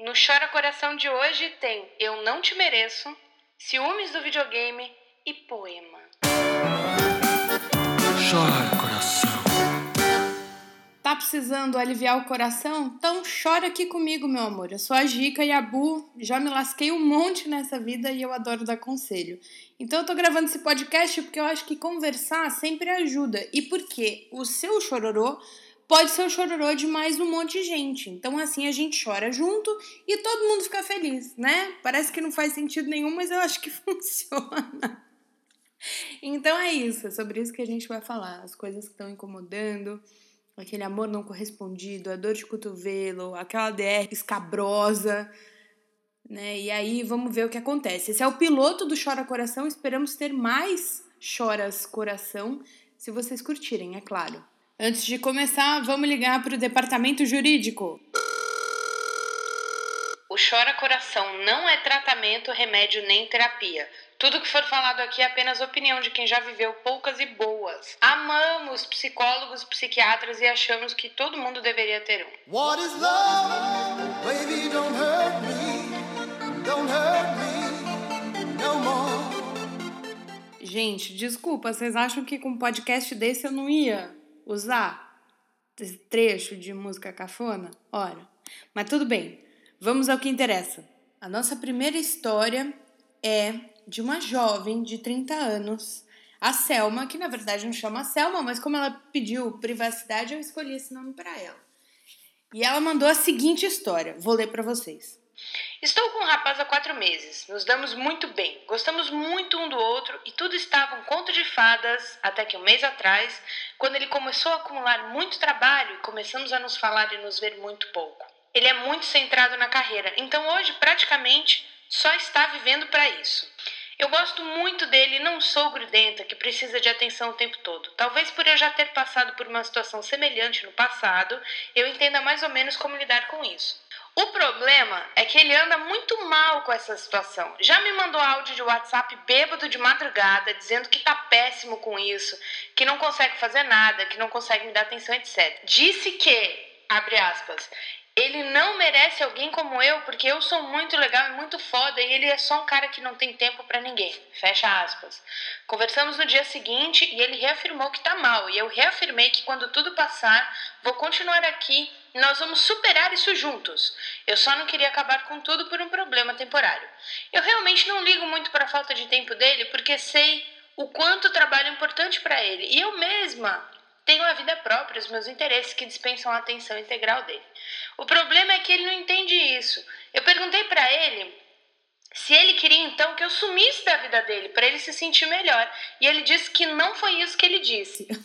No Chora Coração de hoje tem Eu Não Te Mereço, Ciúmes do Videogame e Poema. Chora, coração. Tá precisando aliviar o coração? Então chora aqui comigo, meu amor. Eu sou a Gica e a Bu. Já me lasquei um monte nessa vida e eu adoro dar conselho. Então eu tô gravando esse podcast porque eu acho que conversar sempre ajuda. E porque o seu chororô pode ser o chororô de mais um monte de gente. Então assim a gente chora junto e todo mundo fica feliz, né? Parece que não faz sentido nenhum, mas eu acho que funciona. Então é isso, é sobre isso que a gente vai falar, as coisas que estão incomodando, aquele amor não correspondido, a dor de cotovelo, aquela DR escabrosa, né? E aí vamos ver o que acontece. Esse é o piloto do Chora Coração, esperamos ter mais Choras Coração, se vocês curtirem, é claro. Antes de começar, vamos ligar para o departamento jurídico. O Chora Coração não é tratamento, remédio nem terapia. Tudo que for falado aqui é apenas opinião de quem já viveu poucas e boas. Amamos psicólogos, psiquiatras e achamos que todo mundo deveria ter um. What is love? Baby, don't hurt me. Don't hurt me no more. Gente, desculpa, vocês acham que com um podcast desse eu não ia usar esse trecho de música cafona? Ora, mas tudo bem, vamos ao que interessa. A nossa primeira história é de uma jovem de 30 anos, a Selma, que na verdade não chama Selma, mas como ela pediu privacidade, eu escolhi esse nome para ela. E ela mandou a seguinte história, vou ler para vocês. Estou com um rapaz há quatro meses. Nos damos muito bem, gostamos muito um do outro e tudo estava um conto de fadas até que um mês atrás, quando ele começou a acumular muito trabalho e começamos a nos falar e nos ver muito pouco. Ele é muito centrado na carreira, então hoje praticamente só está vivendo para isso. Eu gosto muito dele e não sou grudenta que precisa de atenção o tempo todo. Talvez por eu já ter passado por uma situação semelhante no passado, eu entenda mais ou menos como lidar com isso. O problema é que ele anda muito mal com essa situação. Já me mandou áudio de WhatsApp bêbado de madrugada, dizendo que tá péssimo com isso, que não consegue fazer nada, que não consegue me dar atenção, etc. Disse que, abre aspas, ele não merece alguém como eu, porque eu sou muito legal e muito foda e ele é só um cara que não tem tempo para ninguém. Fecha aspas. Conversamos no dia seguinte e ele reafirmou que tá mal, e eu reafirmei que quando tudo passar, vou continuar aqui e nós vamos superar isso juntos. Eu só não queria acabar com tudo por um problema temporário. Eu realmente não ligo muito para a falta de tempo dele, porque sei o quanto trabalho é importante para ele. E eu mesma tenho a vida própria, os meus interesses que dispensam a atenção integral dele. O problema é que ele não entende isso. Eu perguntei para ele se ele queria então que eu sumisse da vida dele para ele se sentir melhor, e ele disse que não foi isso que ele disse.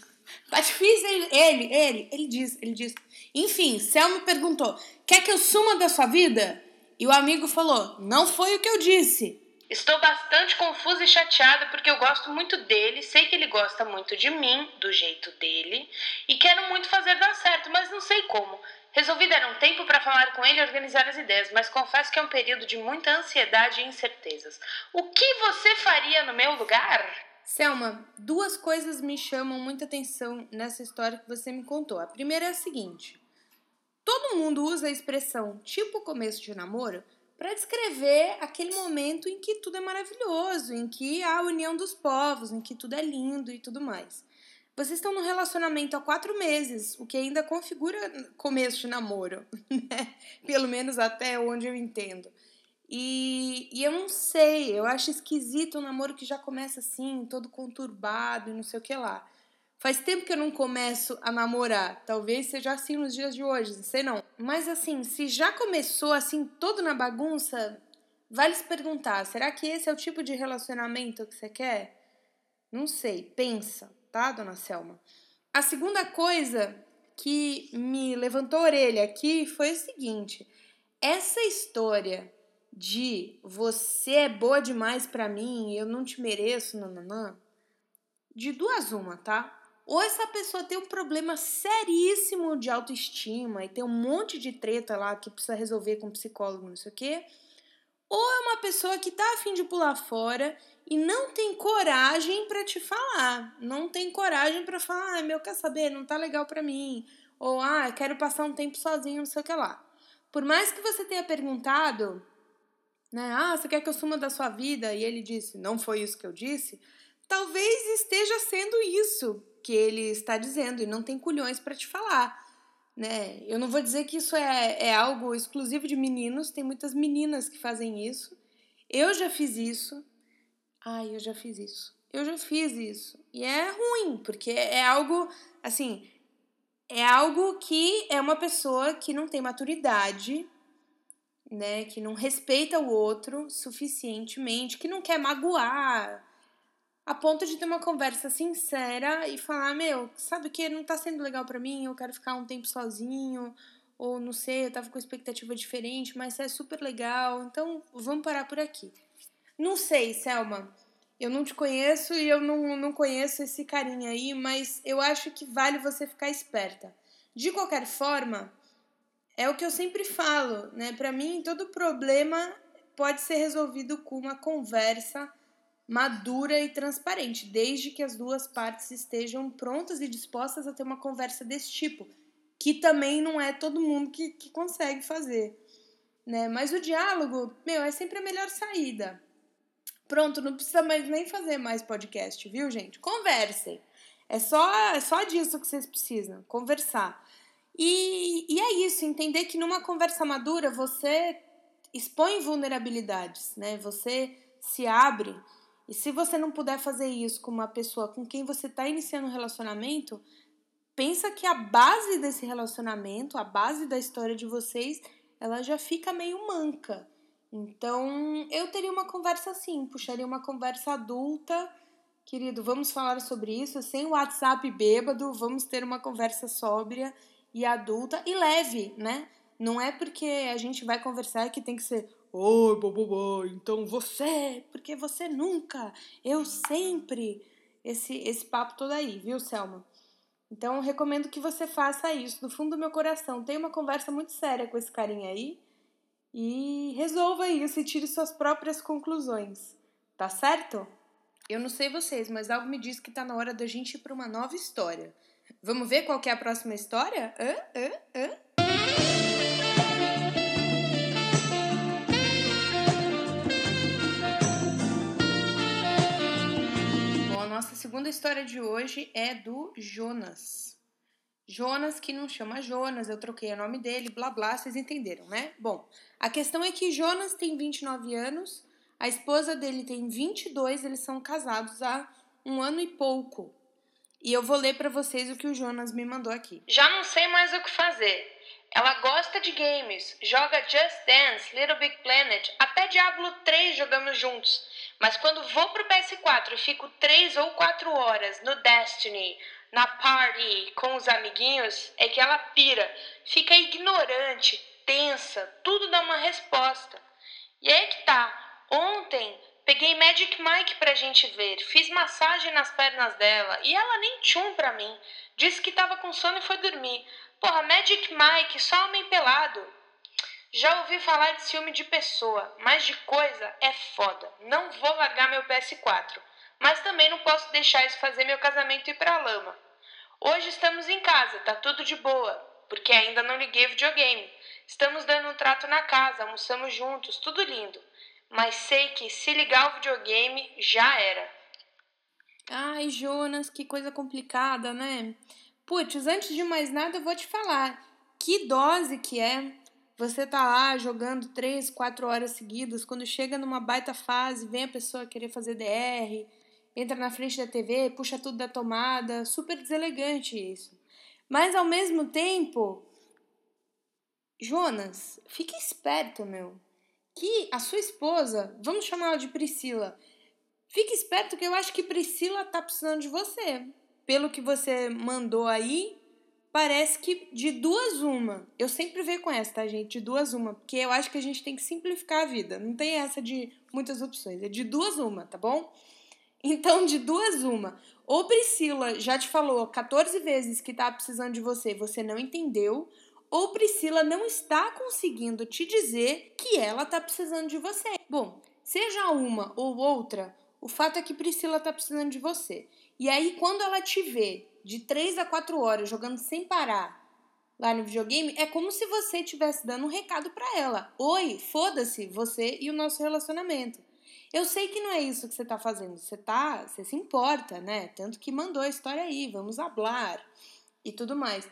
Tá difícil, ele, ele, ele, ele disse, ele disse. Enfim, Selma perguntou: quer que eu suma da sua vida? E o amigo falou: não foi o que eu disse. Estou bastante confusa e chateada porque eu gosto muito dele, sei que ele gosta muito de mim, do jeito dele, e quero muito fazer dar certo, mas não sei como. Resolvi dar um tempo para falar com ele e organizar as ideias, mas confesso que é um período de muita ansiedade e incertezas. O que você faria no meu lugar? Selma, duas coisas me chamam muita atenção nessa história que você me contou. A primeira é a seguinte: todo mundo usa a expressão tipo começo de namoro para descrever aquele momento em que tudo é maravilhoso, em que há a união dos povos, em que tudo é lindo e tudo mais. Vocês estão num relacionamento há quatro meses, o que ainda configura começo de namoro, né? Pelo menos até onde eu entendo. E, e eu não sei, eu acho esquisito um namoro que já começa assim, todo conturbado e não sei o que lá. Faz tempo que eu não começo a namorar. Talvez seja assim nos dias de hoje, não sei não. Mas assim, se já começou assim, todo na bagunça, vale se perguntar: será que esse é o tipo de relacionamento que você quer? Não sei, pensa, tá, dona Selma? A segunda coisa que me levantou a orelha aqui foi o seguinte: essa história de você é boa demais para mim, eu não te mereço, nananã, de duas uma, tá? Ou essa pessoa tem um problema seríssimo de autoestima e tem um monte de treta lá que precisa resolver com psicólogo, não sei o quê. Ou é uma pessoa que tá afim de pular fora e não tem coragem para te falar. Não tem coragem para falar, ah, meu, quer saber, não tá legal para mim. Ou, ah, quero passar um tempo sozinho, não sei o que lá. Por mais que você tenha perguntado, né? Ah, você quer que eu suma da sua vida? E ele disse, não foi isso que eu disse. Talvez esteja sendo isso que ele está dizendo e não tem culhões para te falar. Né? Eu não vou dizer que isso é, é algo exclusivo de meninos, tem muitas meninas que fazem isso. Eu já fiz isso. Ai, eu já fiz isso. Eu já fiz isso. E é ruim, porque é algo, assim, é algo que é uma pessoa que não tem maturidade, né, que não respeita o outro suficientemente, que não quer magoar, a ponto de ter uma conversa sincera e falar, meu, sabe o que não tá sendo legal para mim, eu quero ficar um tempo sozinho, ou não sei, eu tava com expectativa diferente, mas é super legal, então vamos parar por aqui. Não sei, Selma, eu não te conheço e eu não, não conheço esse carinha aí, mas eu acho que vale você ficar esperta. De qualquer forma, é o que eu sempre falo, né? Para mim, todo problema pode ser resolvido com uma conversa madura e transparente, desde que as duas partes estejam prontas e dispostas a ter uma conversa desse tipo, que também não é todo mundo que, que consegue fazer, né? Mas o diálogo, meu, é sempre a melhor saída. Pronto, não precisa mais nem fazer mais podcast, viu, gente? Conversem. É só, é só disso que vocês precisam, conversar. E, e é isso, entender que numa conversa madura você expõe vulnerabilidades, né? Você se abre e se você não puder fazer isso com uma pessoa com quem você está iniciando um relacionamento, pensa que a base desse relacionamento, a base da história de vocês, ela já fica meio manca. Então, eu teria uma conversa assim, puxaria uma conversa adulta. Querido, vamos falar sobre isso sem WhatsApp bêbado, vamos ter uma conversa sóbria e adulta e leve, né? Não é porque a gente vai conversar que tem que ser Oi, bobobó, então você, porque você nunca, eu sempre. Esse, esse papo todo aí, viu, Selma? Então, recomendo que você faça isso, do fundo do meu coração. Tenha uma conversa muito séria com esse carinha aí e resolva isso e tire suas próprias conclusões. Tá certo? Eu não sei vocês, mas algo me diz que tá na hora da gente ir para uma nova história. Vamos ver qual é a próxima história? Hã? Hã? Hã? Segunda história de hoje é do Jonas. Jonas, que não chama Jonas, eu troquei o nome dele, blá blá, vocês entenderam, né? Bom, a questão é que Jonas tem 29 anos, a esposa dele tem 22, eles são casados há um ano e pouco. E eu vou ler para vocês o que o Jonas me mandou aqui. Já não sei mais o que fazer. Ela gosta de games, joga Just Dance, Little Big Planet, até Diablo 3 jogamos juntos. Mas quando vou pro PS4 e fico 3 ou 4 horas no Destiny, na party com os amiguinhos, é que ela pira, fica ignorante, tensa, tudo dá uma resposta. E aí que tá. Ontem peguei Magic Mike pra gente ver, fiz massagem nas pernas dela e ela nem tchum pra mim. Disse que tava com sono e foi dormir. Porra, Magic Mike, só homem pelado. Já ouvi falar de ciúme de pessoa, mas de coisa é foda. Não vou largar meu PS4, mas também não posso deixar isso fazer meu casamento ir pra lama. Hoje estamos em casa, tá tudo de boa, porque ainda não liguei videogame. Estamos dando um trato na casa, almoçamos juntos, tudo lindo. Mas sei que se ligar o videogame, já era. Ai, Jonas, que coisa complicada, né? Putz, antes de mais nada, eu vou te falar que dose que é você tá lá jogando três, quatro horas seguidas, quando chega numa baita fase, vem a pessoa querer fazer DR, entra na frente da TV, puxa tudo da tomada, super deselegante isso. Mas ao mesmo tempo, Jonas, fique esperto, meu. Que a sua esposa, vamos chamar ela de Priscila, fique esperto que eu acho que Priscila tá precisando de você pelo que você mandou aí, parece que de duas uma. Eu sempre vejo com essa, tá, gente? De duas uma. Porque eu acho que a gente tem que simplificar a vida. Não tem essa de muitas opções. É de duas uma, tá bom? Então, de duas uma. Ou Priscila já te falou 14 vezes que tá precisando de você, você não entendeu. Ou Priscila não está conseguindo te dizer que ela tá precisando de você. Bom, seja uma ou outra, o fato é que Priscila tá precisando de você. E aí, quando ela te vê de 3 a 4 horas jogando sem parar lá no videogame, é como se você estivesse dando um recado para ela. Oi, foda-se você e o nosso relacionamento. Eu sei que não é isso que você tá fazendo. Você tá, você se importa, né? Tanto que mandou a história aí, vamos hablar e tudo mais.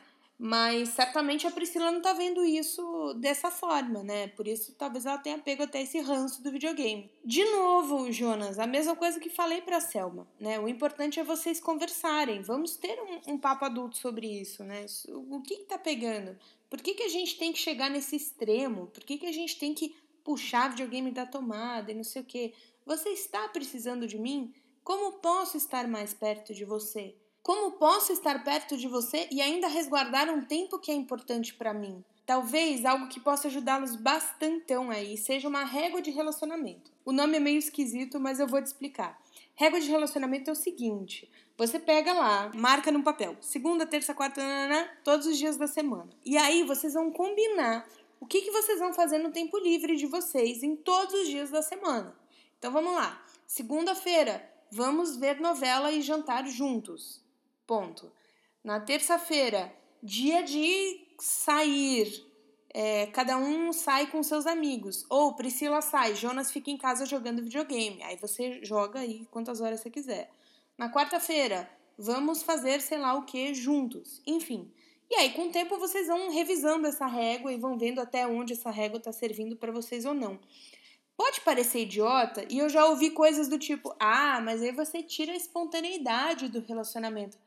Mas certamente a Priscila não tá vendo isso dessa forma, né? Por isso talvez ela tenha pego até esse ranço do videogame. De novo, Jonas, a mesma coisa que falei pra Selma, né? O importante é vocês conversarem. Vamos ter um, um papo adulto sobre isso, né? O que, que tá pegando? Por que, que a gente tem que chegar nesse extremo? Por que, que a gente tem que puxar videogame da tomada e não sei o quê? Você está precisando de mim? Como posso estar mais perto de você? Como posso estar perto de você e ainda resguardar um tempo que é importante para mim? Talvez algo que possa ajudá-los bastantão aí seja uma régua de relacionamento. O nome é meio esquisito, mas eu vou te explicar. Régua de relacionamento é o seguinte: você pega lá, marca no papel, segunda, terça, quarta, nanana, todos os dias da semana. E aí vocês vão combinar o que, que vocês vão fazer no tempo livre de vocês em todos os dias da semana. Então vamos lá. Segunda-feira, vamos ver novela e jantar juntos. Ponto. Na terça-feira, dia de sair. É, cada um sai com seus amigos. Ou Priscila sai, Jonas fica em casa jogando videogame. Aí você joga aí quantas horas você quiser. Na quarta-feira, vamos fazer sei lá o que juntos. Enfim. E aí, com o tempo, vocês vão revisando essa régua e vão vendo até onde essa régua está servindo para vocês ou não. Pode parecer idiota, e eu já ouvi coisas do tipo: ah, mas aí você tira a espontaneidade do relacionamento.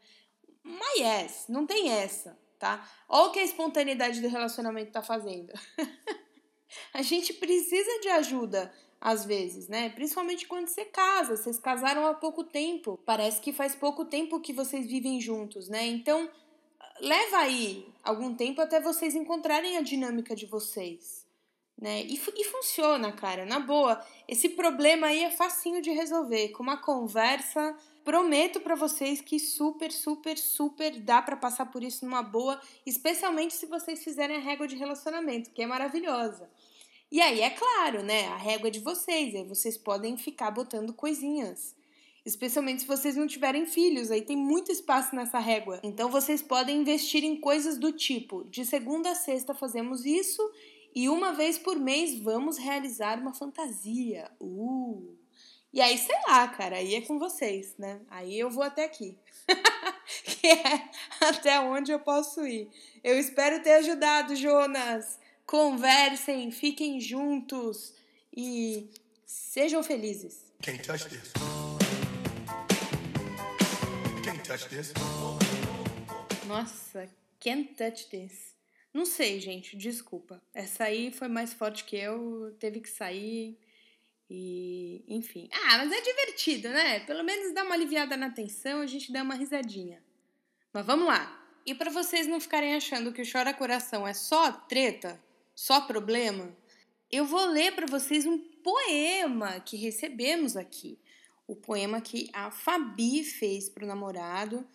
Yes, não tem essa, tá? Olha o que a espontaneidade do relacionamento tá fazendo. a gente precisa de ajuda às vezes, né? Principalmente quando você casa, vocês casaram há pouco tempo. Parece que faz pouco tempo que vocês vivem juntos, né? Então, leva aí algum tempo até vocês encontrarem a dinâmica de vocês. Né? E, e funciona, cara, na boa. Esse problema aí é facinho de resolver. Com uma conversa, prometo para vocês que super, super, super dá para passar por isso numa boa, especialmente se vocês fizerem a régua de relacionamento, que é maravilhosa. E aí, é claro, né? A régua é de vocês, aí vocês podem ficar botando coisinhas. Especialmente se vocês não tiverem filhos, aí tem muito espaço nessa régua. Então vocês podem investir em coisas do tipo: de segunda a sexta fazemos isso e uma vez por mês vamos realizar uma fantasia. Uh! E aí, sei lá, cara, aí é com vocês, né? Aí eu vou até aqui. que é até onde eu posso ir. Eu espero ter ajudado, Jonas. Conversem, fiquem juntos e sejam felizes. Can't touch this. Can't touch this. Nossa, can't touch this. Não sei, gente, desculpa. Essa aí foi mais forte que eu, teve que sair. E, enfim. Ah, mas é divertido, né? Pelo menos dá uma aliviada na tensão, a gente dá uma risadinha. Mas vamos lá. E para vocês não ficarem achando que o Chora Coração é só treta, só problema, eu vou ler para vocês um poema que recebemos aqui. O poema que a Fabi fez pro namorado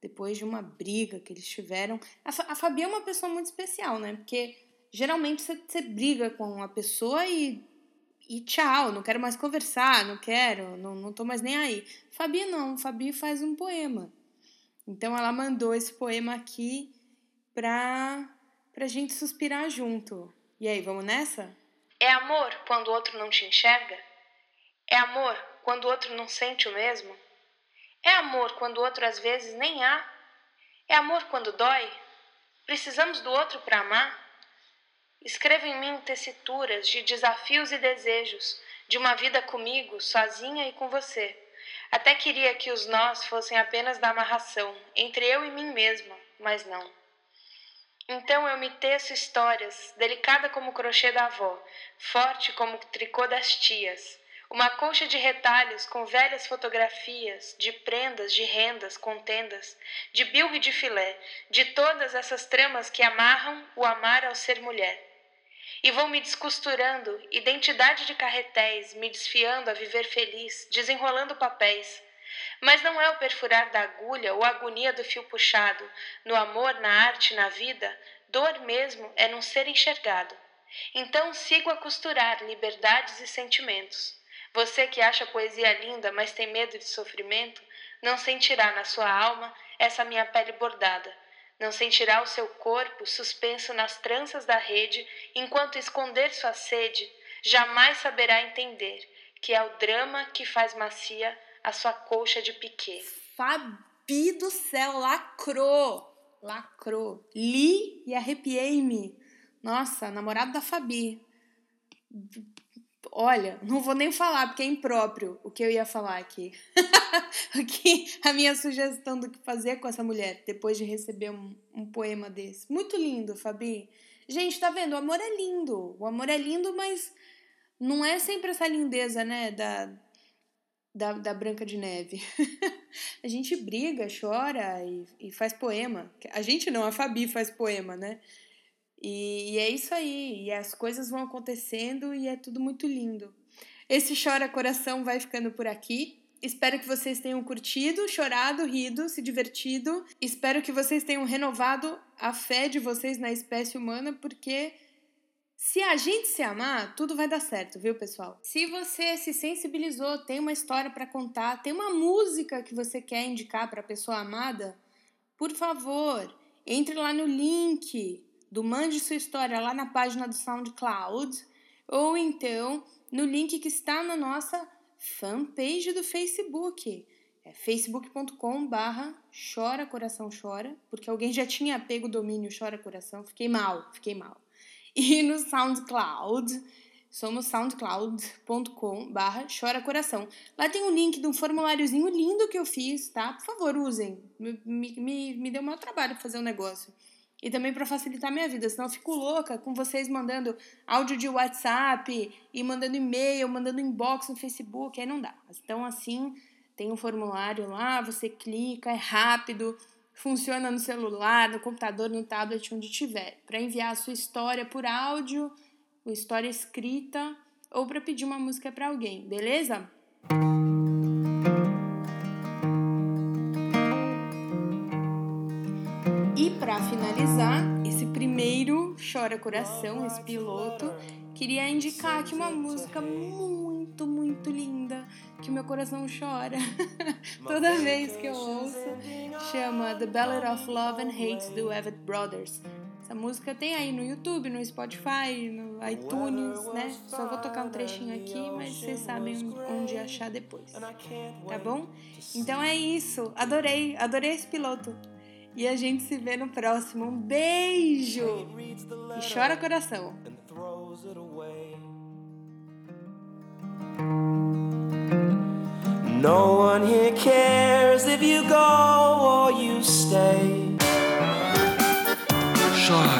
depois de uma briga que eles tiveram. A, a Fabi é uma pessoa muito especial, né? Porque geralmente você briga com uma pessoa e e tchau, não quero mais conversar, não quero, não, não tô mais nem aí. Fabi não, Fabi faz um poema. Então ela mandou esse poema aqui pra, pra gente suspirar junto. E aí, vamos nessa? É amor quando o outro não te enxerga? É amor quando o outro não sente o mesmo? É amor quando o outro às vezes nem há? É amor quando dói? Precisamos do outro para amar? Escreva em mim tessituras de desafios e desejos, de uma vida comigo, sozinha e com você. Até queria que os nós fossem apenas da amarração, entre eu e mim mesma, mas não. Então eu me teço histórias, delicada como o crochê da avó, forte como o tricô das tias, uma colcha de retalhos com velhas fotografias, de prendas, de rendas, contendas, de bilro e de filé, de todas essas tramas que amarram o amar ao ser mulher. E vou me descosturando, identidade de carretéis, me desfiando a viver feliz, desenrolando papéis. Mas não é o perfurar da agulha ou a agonia do fio puxado, no amor, na arte, na vida, dor mesmo é não ser enxergado. Então sigo a costurar liberdades e sentimentos. Você que acha poesia linda, mas tem medo de sofrimento, não sentirá na sua alma essa minha pele bordada. Não sentirá o seu corpo suspenso nas tranças da rede, enquanto esconder sua sede, jamais saberá entender que é o drama que faz macia a sua colcha de piquê. Fabi do céu, lacrou! Lacrou. Li e arrepiei-me. Nossa, namorado da Fabi. Olha, não vou nem falar porque é impróprio o que eu ia falar aqui. aqui a minha sugestão do que fazer com essa mulher depois de receber um, um poema desse. Muito lindo, Fabi. Gente, tá vendo? O amor é lindo. O amor é lindo, mas não é sempre essa lindeza, né? Da, da, da Branca de Neve. a gente briga, chora e, e faz poema. A gente não, a Fabi faz poema, né? E, e, é isso aí, e as coisas vão acontecendo e é tudo muito lindo. Esse Chora Coração vai ficando por aqui. Espero que vocês tenham curtido, chorado, rido, se divertido. Espero que vocês tenham renovado a fé de vocês na espécie humana, porque se a gente se amar, tudo vai dar certo, viu, pessoal? Se você se sensibilizou, tem uma história para contar, tem uma música que você quer indicar para a pessoa amada, por favor, entre lá no link do Mande Sua História lá na página do SoundCloud ou então no link que está na nossa fanpage do Facebook. É facebook.com barra chora coração chora, porque alguém já tinha pego o domínio chora coração, fiquei mal, fiquei mal. E no SoundCloud, somos soundcloud.com barra chora coração. Lá tem um link de um formuláriozinho lindo que eu fiz, tá? Por favor, usem. Me, me, me deu maior trabalho fazer o um negócio e também para facilitar minha vida, senão eu fico louca com vocês mandando áudio de WhatsApp e mandando e-mail, mandando inbox no Facebook, aí não dá. Então assim, tem um formulário lá, você clica, é rápido, funciona no celular, no computador, no tablet, onde tiver, para enviar a sua história por áudio, ou história escrita ou para pedir uma música para alguém, beleza? Finalizar esse primeiro Chora Coração, esse piloto, queria indicar aqui uma música muito, muito linda que meu coração chora toda vez que eu ouço. Chama The Ballad of Love and Hate do Everett Brothers. Essa música tem aí no YouTube, no Spotify, no iTunes, né? Só vou tocar um trechinho aqui, mas vocês sabem onde achar depois. Tá bom? Então é isso. Adorei, adorei esse piloto. E a gente se vê no próximo. Um beijo! E chora coração. No one here cares if you go or you stay. Chora.